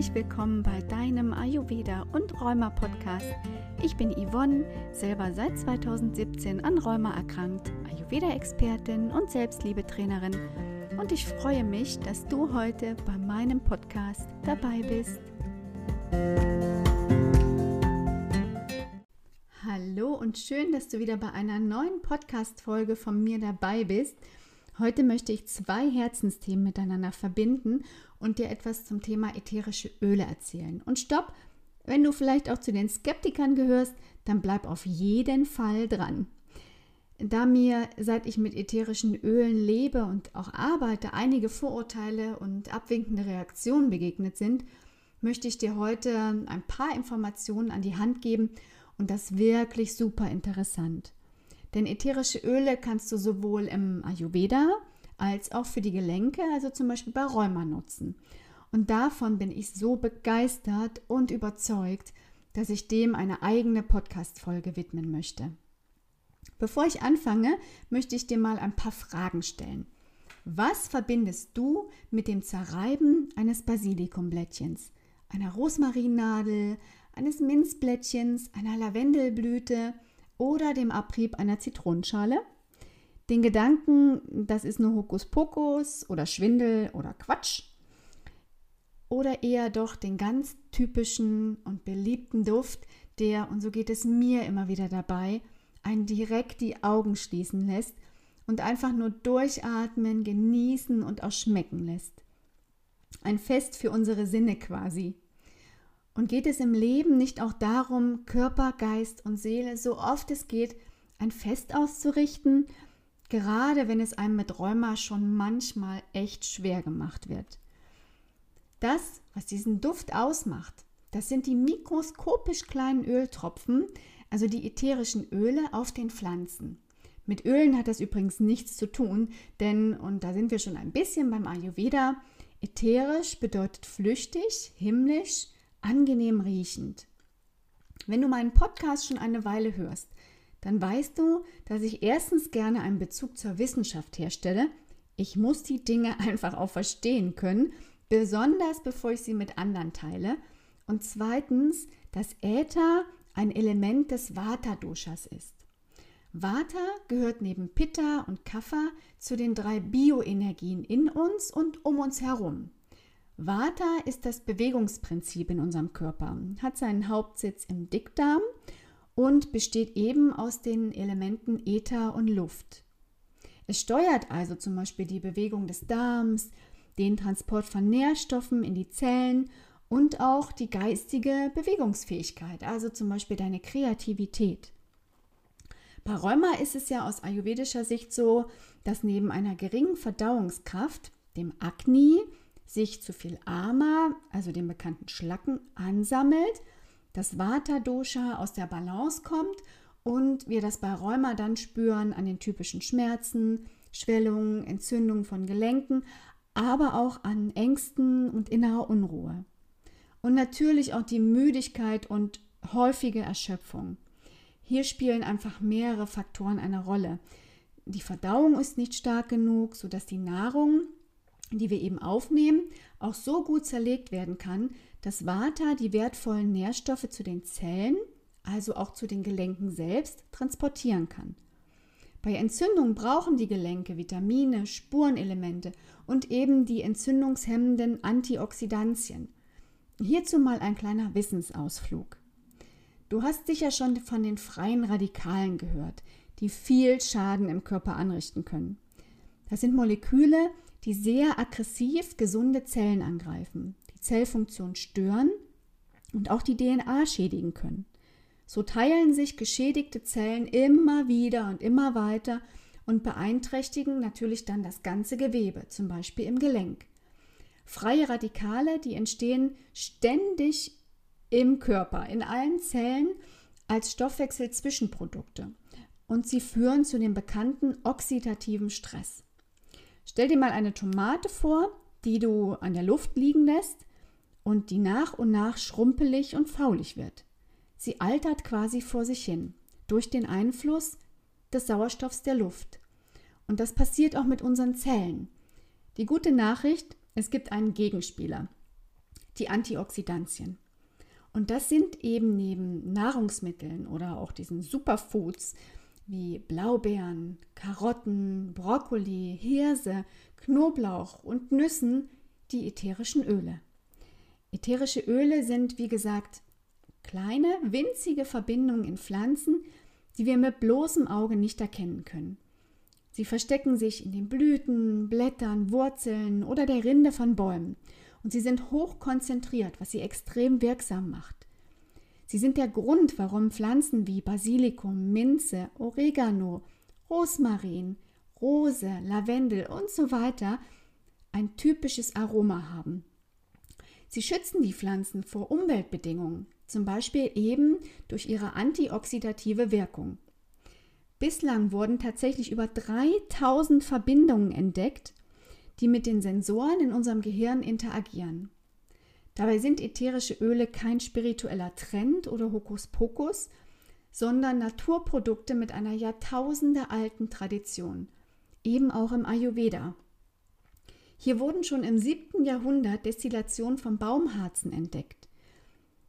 herzlich willkommen bei deinem Ayurveda und Rheuma Podcast. Ich bin Yvonne, selber seit 2017 an Rheuma erkrankt, Ayurveda-Expertin und Selbstliebetrainerin und ich freue mich, dass du heute bei meinem Podcast dabei bist. Hallo und schön, dass du wieder bei einer neuen Podcast-Folge von mir dabei bist. Heute möchte ich zwei Herzensthemen miteinander verbinden und dir etwas zum Thema ätherische Öle erzählen. Und stopp, wenn du vielleicht auch zu den Skeptikern gehörst, dann bleib auf jeden Fall dran. Da mir, seit ich mit ätherischen Ölen lebe und auch arbeite, einige Vorurteile und abwinkende Reaktionen begegnet sind, möchte ich dir heute ein paar Informationen an die Hand geben und das wirklich super interessant. Denn ätherische Öle kannst du sowohl im Ayurveda als auch für die Gelenke, also zum Beispiel bei Rheuma nutzen. Und davon bin ich so begeistert und überzeugt, dass ich dem eine eigene Podcast-Folge widmen möchte. Bevor ich anfange, möchte ich dir mal ein paar Fragen stellen. Was verbindest du mit dem Zerreiben eines Basilikumblättchens, einer Rosmarinnadel, eines Minzblättchens, einer Lavendelblüte oder dem Abrieb einer Zitronenschale? Den Gedanken, das ist nur Hokuspokus oder Schwindel oder Quatsch. Oder eher doch den ganz typischen und beliebten Duft, der, und so geht es mir immer wieder dabei, einen direkt die Augen schließen lässt und einfach nur durchatmen, genießen und auch schmecken lässt. Ein Fest für unsere Sinne quasi. Und geht es im Leben nicht auch darum, Körper, Geist und Seele so oft es geht, ein Fest auszurichten gerade wenn es einem mit Rheuma schon manchmal echt schwer gemacht wird. Das, was diesen Duft ausmacht, das sind die mikroskopisch kleinen Öltropfen, also die ätherischen Öle auf den Pflanzen. Mit Ölen hat das übrigens nichts zu tun, denn, und da sind wir schon ein bisschen beim Ayurveda, ätherisch bedeutet flüchtig, himmlisch, angenehm riechend. Wenn du meinen Podcast schon eine Weile hörst, dann weißt du, dass ich erstens gerne einen Bezug zur Wissenschaft herstelle. Ich muss die Dinge einfach auch verstehen können, besonders bevor ich sie mit anderen teile. Und zweitens, dass Äther ein Element des Vata-Doshas ist. Vata gehört neben Pitta und Kapha zu den drei Bioenergien in uns und um uns herum. Vata ist das Bewegungsprinzip in unserem Körper, hat seinen Hauptsitz im Dickdarm und besteht eben aus den Elementen Äther und Luft. Es steuert also zum Beispiel die Bewegung des Darms, den Transport von Nährstoffen in die Zellen und auch die geistige Bewegungsfähigkeit, also zum Beispiel deine Kreativität. Bei Rheuma ist es ja aus ayurvedischer Sicht so, dass neben einer geringen Verdauungskraft, dem Agni, sich zu viel Ama, also dem bekannten Schlacken, ansammelt das Vata-Dosha aus der Balance kommt und wir das bei Rheuma dann spüren an den typischen Schmerzen, Schwellungen, Entzündungen von Gelenken, aber auch an Ängsten und innerer Unruhe. Und natürlich auch die Müdigkeit und häufige Erschöpfung. Hier spielen einfach mehrere Faktoren eine Rolle. Die Verdauung ist nicht stark genug, sodass die Nahrung, die wir eben aufnehmen, auch so gut zerlegt werden kann, dass Vata die wertvollen Nährstoffe zu den Zellen, also auch zu den Gelenken selbst, transportieren kann. Bei Entzündungen brauchen die Gelenke Vitamine, Spurenelemente und eben die entzündungshemmenden Antioxidantien. Hierzu mal ein kleiner Wissensausflug. Du hast sicher schon von den freien Radikalen gehört, die viel Schaden im Körper anrichten können. Das sind Moleküle, die sehr aggressiv gesunde Zellen angreifen Zellfunktion stören und auch die DNA schädigen können. So teilen sich geschädigte Zellen immer wieder und immer weiter und beeinträchtigen natürlich dann das ganze Gewebe, zum Beispiel im Gelenk. Freie Radikale, die entstehen ständig im Körper, in allen Zellen als Stoffwechselzwischenprodukte und sie führen zu dem bekannten oxidativen Stress. Stell dir mal eine Tomate vor, die du an der Luft liegen lässt und die nach und nach schrumpelig und faulig wird. Sie altert quasi vor sich hin durch den Einfluss des Sauerstoffs der Luft. Und das passiert auch mit unseren Zellen. Die gute Nachricht, es gibt einen Gegenspieler. die Antioxidantien. Und das sind eben neben Nahrungsmitteln oder auch diesen Superfoods wie Blaubeeren, Karotten, Brokkoli, Hirse, Knoblauch und Nüssen die ätherischen Öle. Ätherische Öle sind, wie gesagt, kleine, winzige Verbindungen in Pflanzen, die wir mit bloßem Auge nicht erkennen können. Sie verstecken sich in den Blüten, Blättern, Wurzeln oder der Rinde von Bäumen und sie sind hoch konzentriert, was sie extrem wirksam macht. Sie sind der Grund, warum Pflanzen wie Basilikum, Minze, Oregano, Rosmarin, Rose, Lavendel und so weiter ein typisches Aroma haben. Sie schützen die Pflanzen vor Umweltbedingungen, zum Beispiel eben durch ihre antioxidative Wirkung. Bislang wurden tatsächlich über 3000 Verbindungen entdeckt, die mit den Sensoren in unserem Gehirn interagieren. Dabei sind ätherische Öle kein spiritueller Trend oder Hokuspokus, sondern Naturprodukte mit einer jahrtausendealten Tradition, eben auch im Ayurveda. Hier wurden schon im 7. Jahrhundert Destillationen von Baumharzen entdeckt.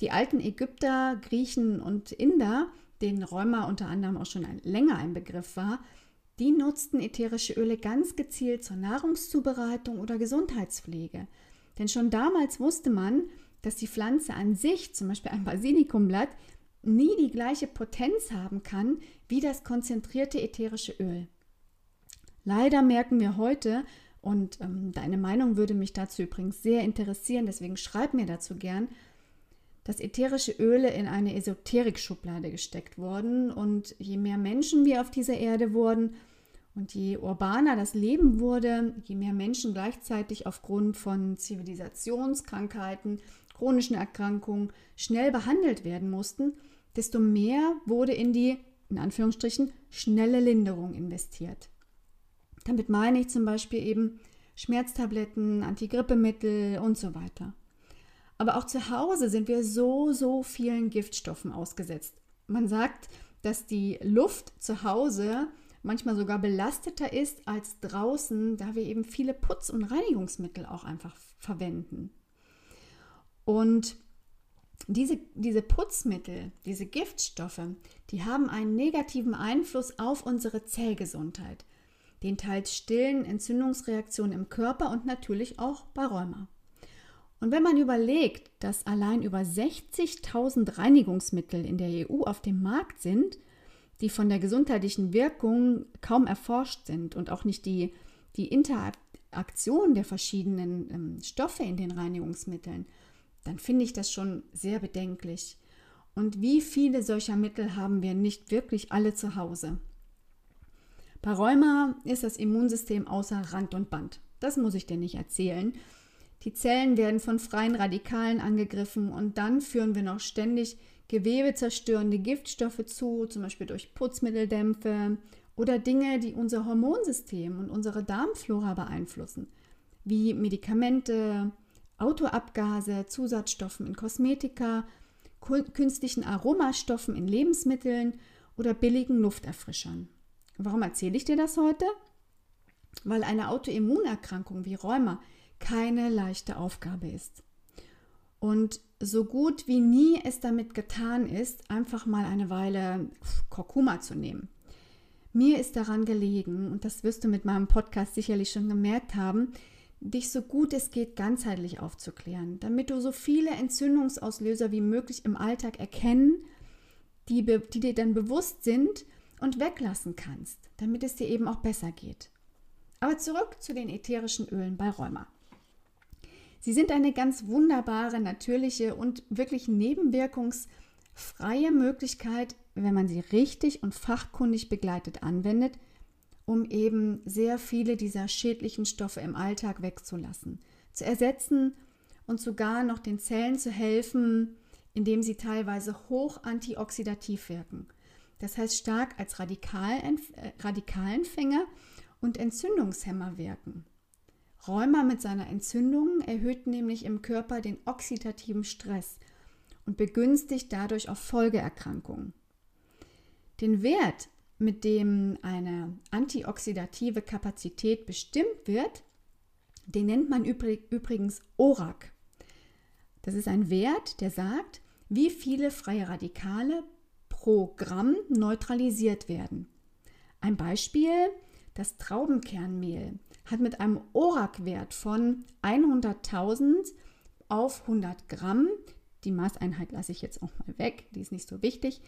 Die alten Ägypter, Griechen und Inder denen Rheuma unter anderem auch schon länger ein Begriff war, die nutzten ätherische Öle ganz gezielt zur Nahrungszubereitung oder Gesundheitspflege. Denn schon damals wusste man, dass die Pflanze an sich, zum Beispiel ein Basilikumblatt, nie die gleiche Potenz haben kann wie das konzentrierte ätherische Öl. Leider merken wir heute, und ähm, deine Meinung würde mich dazu übrigens sehr interessieren, deswegen schreib mir dazu gern, dass ätherische Öle in eine Esoterik-Schublade gesteckt wurden. Und je mehr Menschen wir auf dieser Erde wurden und je urbaner das Leben wurde, je mehr Menschen gleichzeitig aufgrund von Zivilisationskrankheiten, chronischen Erkrankungen schnell behandelt werden mussten, desto mehr wurde in die, in Anführungsstrichen, schnelle Linderung investiert. Damit meine ich zum Beispiel eben Schmerztabletten, Antigrippemittel und so weiter. Aber auch zu Hause sind wir so, so vielen Giftstoffen ausgesetzt. Man sagt, dass die Luft zu Hause manchmal sogar belasteter ist als draußen, da wir eben viele Putz- und Reinigungsmittel auch einfach verwenden. Und diese, diese Putzmittel, diese Giftstoffe, die haben einen negativen Einfluss auf unsere Zellgesundheit, den teils stillen Entzündungsreaktionen im Körper und natürlich auch bei Rheuma. Und wenn man überlegt, dass allein über 60.000 Reinigungsmittel in der EU auf dem Markt sind, die von der gesundheitlichen Wirkung kaum erforscht sind und auch nicht die, die Interaktion der verschiedenen ähm, Stoffe in den Reinigungsmitteln, dann finde ich das schon sehr bedenklich. Und wie viele solcher Mittel haben wir nicht wirklich alle zu Hause? Bei Rheuma ist das Immunsystem außer Rand und Band. Das muss ich dir nicht erzählen. Die Zellen werden von freien Radikalen angegriffen und dann führen wir noch ständig gewebezerstörende Giftstoffe zu, zum Beispiel durch Putzmitteldämpfe oder Dinge, die unser Hormonsystem und unsere Darmflora beeinflussen, wie Medikamente, Autoabgase, Zusatzstoffen in Kosmetika, künstlichen Aromastoffen in Lebensmitteln oder billigen Lufterfrischern. Warum erzähle ich dir das heute? Weil eine Autoimmunerkrankung wie Rheuma keine leichte Aufgabe ist. Und so gut wie nie es damit getan ist, einfach mal eine Weile Kurkuma zu nehmen. Mir ist daran gelegen, und das wirst du mit meinem Podcast sicherlich schon gemerkt haben, dich so gut es geht ganzheitlich aufzuklären, damit du so viele Entzündungsauslöser wie möglich im Alltag erkennen, die, die dir dann bewusst sind und weglassen kannst, damit es dir eben auch besser geht. Aber zurück zu den ätherischen Ölen bei Rheuma. Sie sind eine ganz wunderbare, natürliche und wirklich nebenwirkungsfreie Möglichkeit, wenn man sie richtig und fachkundig begleitet anwendet, um eben sehr viele dieser schädlichen Stoffe im Alltag wegzulassen, zu ersetzen und sogar noch den Zellen zu helfen, indem sie teilweise hoch antioxidativ wirken. Das heißt stark als äh, Radikalenfänger und Entzündungshemmer wirken. Rheuma mit seiner Entzündung erhöht nämlich im Körper den oxidativen Stress und begünstigt dadurch auch Folgeerkrankungen. Den Wert, mit dem eine antioxidative Kapazität bestimmt wird, den nennt man übrigens ORAC. Das ist ein Wert, der sagt, wie viele freie Radikale pro Gramm neutralisiert werden. Ein Beispiel, das Traubenkernmehl hat mit einem ORAC-Wert von 100.000 auf 100 Gramm, die Maßeinheit lasse ich jetzt auch mal weg, die ist nicht so wichtig,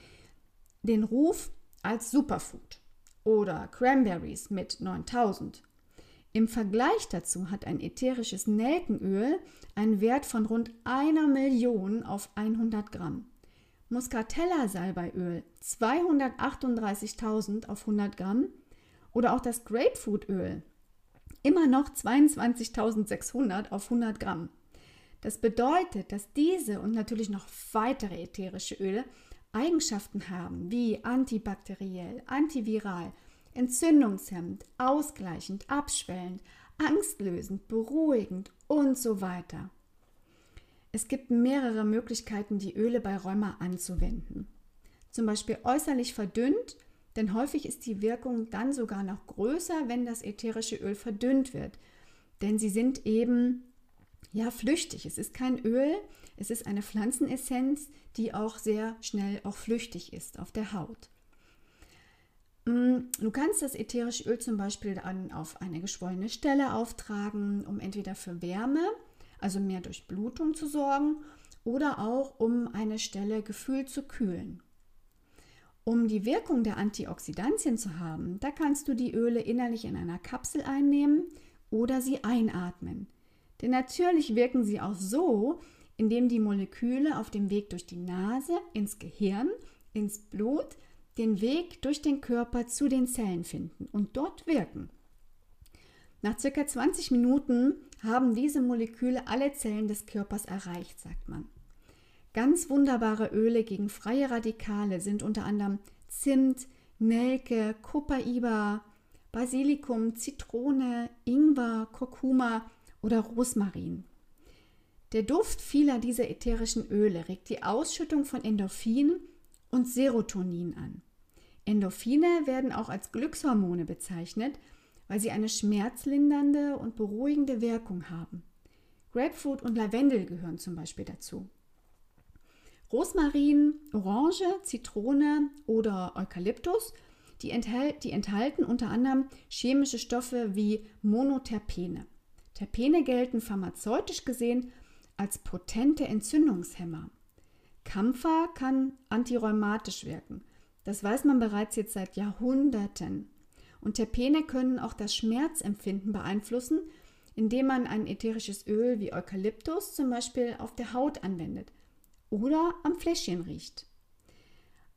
den Ruf als Superfood oder Cranberries mit 9000. Im Vergleich dazu hat ein ätherisches Nelkenöl einen Wert von rund einer Million auf 100 Gramm. Muscatella Salbeiöl 238.000 auf 100 Gramm oder auch das Grapefruitöl immer noch 22.600 auf 100 Gramm. Das bedeutet, dass diese und natürlich noch weitere ätherische Öle Eigenschaften haben wie antibakteriell, antiviral, entzündungshemmend, ausgleichend, abschwellend, angstlösend, beruhigend und so weiter. Es gibt mehrere Möglichkeiten, die Öle bei Rheuma anzuwenden. Zum Beispiel äußerlich verdünnt, denn häufig ist die Wirkung dann sogar noch größer, wenn das ätherische Öl verdünnt wird. Denn sie sind eben ja flüchtig. Es ist kein Öl, es ist eine Pflanzenessenz, die auch sehr schnell auch flüchtig ist auf der Haut. Mm, du kannst das ätherische Öl zum Beispiel dann auf eine geschwollene Stelle auftragen, um entweder für Wärme, also mehr Durchblutung zu sorgen, oder auch um eine Stelle gefühlt zu kühlen. Um die Wirkung der Antioxidantien zu haben, da kannst du die Öle innerlich in einer Kapsel einnehmen oder sie einatmen. Denn natürlich wirken sie auch so, indem die Moleküle auf dem Weg durch die Nase ins Gehirn, ins Blut, den Weg durch den Körper zu den Zellen finden und dort wirken. Nach circa 20 Minuten haben diese Moleküle alle Zellen des Körpers erreicht, sagt man. Ganz wunderbare Öle gegen freie Radikale sind unter anderem Zimt, Nelke, Copaiba, Basilikum, Zitrone, Ingwer, Kurkuma oder Rosmarin. Der Duft vieler dieser ätherischen Öle regt die Ausschüttung von Endorphin und Serotonin an. Endorphine werden auch als Glückshormone bezeichnet, weil sie eine schmerzlindernde und beruhigende Wirkung haben. Grapefruit und Lavendel gehören zum Beispiel dazu. Rosmarin, Orange, Zitrone oder Eukalyptus, die, enthält, die enthalten unter anderem chemische Stoffe wie Monoterpene. Terpene gelten pharmazeutisch gesehen als potente Entzündungshemmer. Kampfer kann antirheumatisch wirken. Das weiß man bereits jetzt seit Jahrhunderten. Und Terpene können auch das Schmerzempfinden beeinflussen, indem man ein ätherisches Öl wie Eukalyptus zum Beispiel auf der Haut anwendet oder am Fläschchen riecht.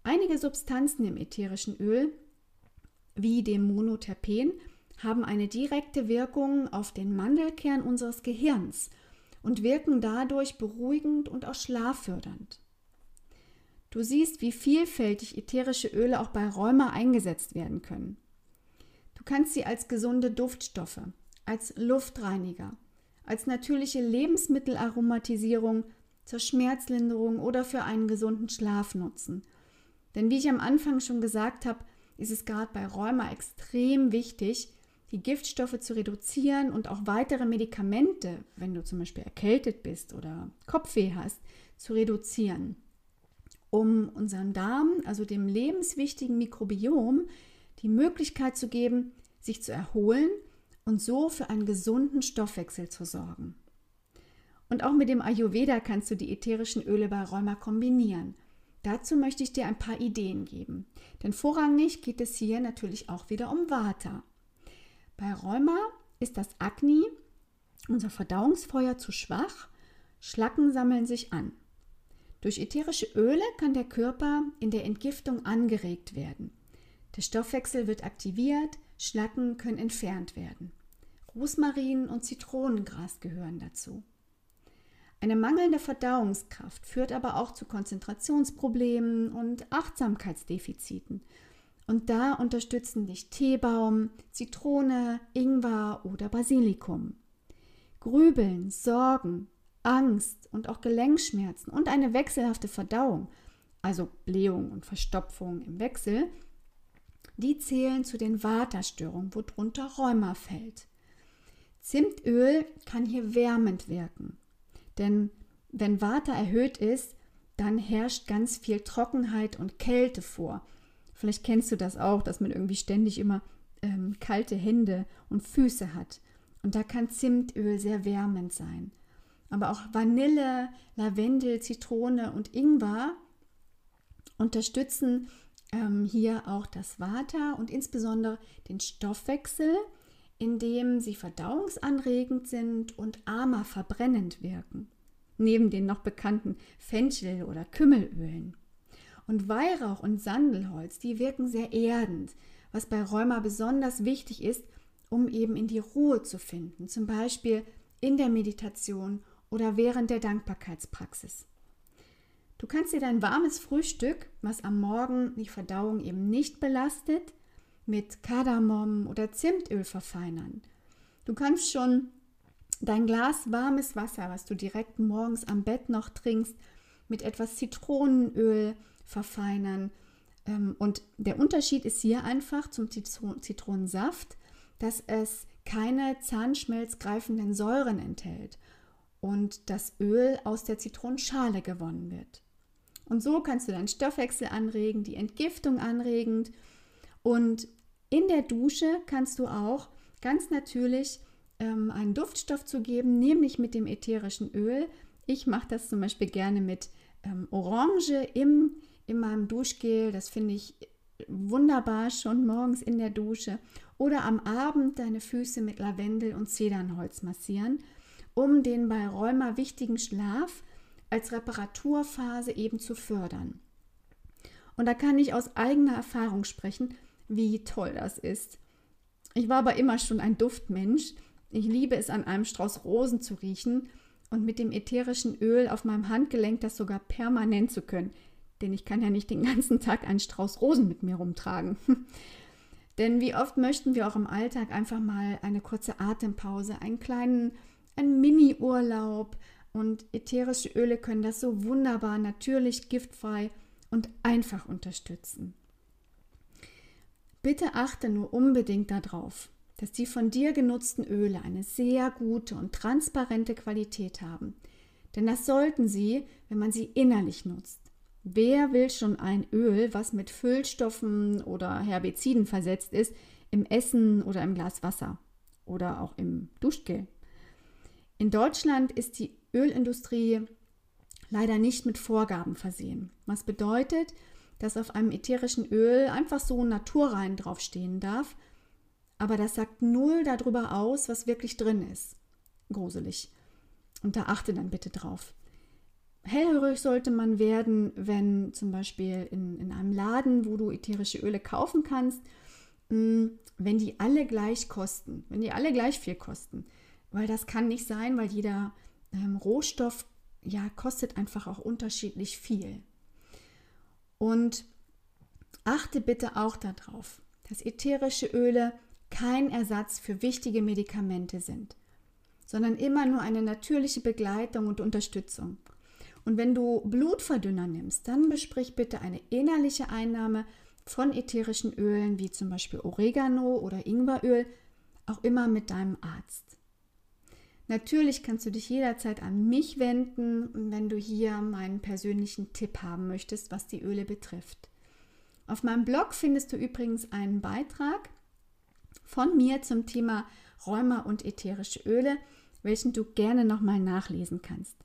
Einige Substanzen im ätherischen Öl, wie dem Monoterpen, haben eine direkte Wirkung auf den Mandelkern unseres Gehirns und wirken dadurch beruhigend und auch schlaffördernd. Du siehst, wie vielfältig ätherische Öle auch bei Rheuma eingesetzt werden können. Du kannst sie als gesunde Duftstoffe, als Luftreiniger, als natürliche Lebensmittelaromatisierung zur Schmerzlinderung oder für einen gesunden Schlaf nutzen. Denn wie ich am Anfang schon gesagt habe, ist es gerade bei Rheuma extrem wichtig, die Giftstoffe zu reduzieren und auch weitere Medikamente, wenn du zum Beispiel erkältet bist oder Kopfweh hast, zu reduzieren, um unserem Darm, also dem lebenswichtigen Mikrobiom, die Möglichkeit zu geben, sich zu erholen und so für einen gesunden Stoffwechsel zu sorgen. Und auch mit dem Ayurveda kannst du die ätherischen Öle bei Rheuma kombinieren. Dazu möchte ich dir ein paar Ideen geben. Denn vorrangig geht es hier natürlich auch wieder um Vata. Bei Rheuma ist das Agni, unser Verdauungsfeuer, zu schwach. Schlacken sammeln sich an. Durch ätherische Öle kann der Körper in der Entgiftung angeregt werden. Der Stoffwechsel wird aktiviert, Schlacken können entfernt werden. Rosmarin und Zitronengras gehören dazu. Eine mangelnde Verdauungskraft führt aber auch zu Konzentrationsproblemen und Achtsamkeitsdefiziten. Und da unterstützen dich Teebaum, Zitrone, Ingwer oder Basilikum. Grübeln, Sorgen, Angst und auch Gelenkschmerzen und eine wechselhafte Verdauung, also Blähung und Verstopfung im Wechsel, die zählen zu den Waterstörungen, worunter Rheuma fällt. Zimtöl kann hier wärmend wirken. Denn wenn Vata erhöht ist, dann herrscht ganz viel Trockenheit und Kälte vor. Vielleicht kennst du das auch, dass man irgendwie ständig immer ähm, kalte Hände und Füße hat. Und da kann Zimtöl sehr wärmend sein. Aber auch Vanille, Lavendel, Zitrone und Ingwer unterstützen ähm, hier auch das Vata und insbesondere den Stoffwechsel, indem sie verdauungsanregend sind und armer verbrennend wirken neben den noch bekannten Fenchel- oder Kümmelölen. Und Weihrauch und Sandelholz, die wirken sehr erdend, was bei Rheuma besonders wichtig ist, um eben in die Ruhe zu finden, zum Beispiel in der Meditation oder während der Dankbarkeitspraxis. Du kannst dir dein warmes Frühstück, was am Morgen die Verdauung eben nicht belastet, mit Kardamom oder Zimtöl verfeinern. Du kannst schon dein Glas warmes Wasser, was du direkt morgens am Bett noch trinkst, mit etwas Zitronenöl verfeinern. Ähm, und der Unterschied ist hier einfach zum Zitronensaft, dass es keine zahnschmelzgreifenden Säuren enthält und das Öl aus der Zitronenschale gewonnen wird. Und so kannst du deinen Stoffwechsel anregen, die Entgiftung anregend und in der Dusche kannst du auch ganz natürlich ähm, einen Duftstoff zu geben, nämlich mit dem ätherischen Öl. Ich mache das zum Beispiel gerne mit ähm, Orange im, in meinem Duschgel. Das finde ich wunderbar schon morgens in der Dusche. Oder am Abend deine Füße mit Lavendel und Zedernholz massieren, um den bei Rheuma wichtigen Schlaf als Reparaturphase eben zu fördern. Und da kann ich aus eigener Erfahrung sprechen, wie toll das ist. Ich war aber immer schon ein Duftmensch ich liebe es, an einem Strauß Rosen zu riechen und mit dem ätherischen Öl auf meinem Handgelenk das sogar permanent zu können. Denn ich kann ja nicht den ganzen Tag einen Strauß Rosen mit mir rumtragen. Denn wie oft möchten wir auch im Alltag einfach mal eine kurze Atempause, einen kleinen, einen Mini-Urlaub. Und ätherische Öle können das so wunderbar, natürlich, giftfrei und einfach unterstützen. Bitte achte nur unbedingt darauf, dass die von dir genutzten Öle eine sehr gute und transparente Qualität haben. Denn das sollten sie, wenn man sie innerlich nutzt. Wer will schon ein Öl, was mit Füllstoffen oder Herbiziden versetzt ist, im Essen oder im Glas Wasser oder auch im Duschgel? In Deutschland ist die Ölindustrie leider nicht mit Vorgaben versehen. Was bedeutet, dass auf einem ätherischen Öl einfach so naturrein draufstehen darf aber das sagt null darüber aus, was wirklich drin ist. Gruselig. Und da achte dann bitte drauf. Hellhörig sollte man werden, wenn zum Beispiel in, in einem Laden, wo du ätherische Öle kaufen kannst, mm, wenn die alle gleich kosten, wenn die alle gleich viel kosten. Weil das kann nicht sein, weil jeder ähm, Rohstoff ja kostet einfach auch unterschiedlich viel. Und achte bitte auch darauf, dass ätherische Öle kein Ersatz für wichtige Medikamente sind, sondern immer nur eine natürliche Begleitung und Unterstützung. Und wenn du Blutverdünner nimmst, dann besprich bitte eine innerliche Einnahme von ätherischen Ölen wie zum Beispiel Oregano oder Ingweröl auch immer mit deinem Arzt. Natürlich kannst du dich jederzeit an mich wenden, wenn du hier meinen persönlichen Tipp haben möchtest, was die Öle betrifft. Auf meinem Blog findest du übrigens einen Beitrag, von mir zum Thema Rheuma und ätherische Öle, welchen du gerne nochmal nachlesen kannst.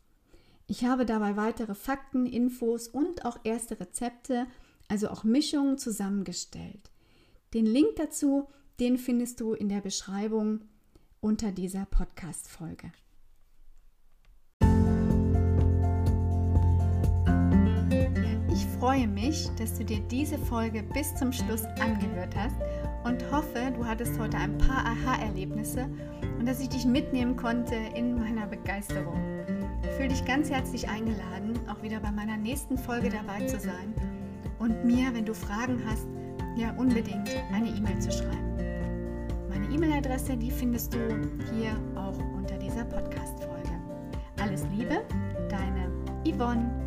Ich habe dabei weitere Fakten, Infos und auch erste Rezepte, also auch Mischungen zusammengestellt. Den Link dazu, den findest du in der Beschreibung unter dieser Podcast-Folge. Ich freue mich, dass du dir diese Folge bis zum Schluss angehört hast und hoffe, du hattest heute ein paar Aha-Erlebnisse und dass ich dich mitnehmen konnte in meiner Begeisterung. Fühl dich ganz herzlich eingeladen, auch wieder bei meiner nächsten Folge dabei zu sein und mir, wenn du Fragen hast, ja unbedingt eine E-Mail zu schreiben. E-Mail-Adresse, die findest du hier auch unter dieser Podcast-Folge. Alles Liebe, deine Yvonne.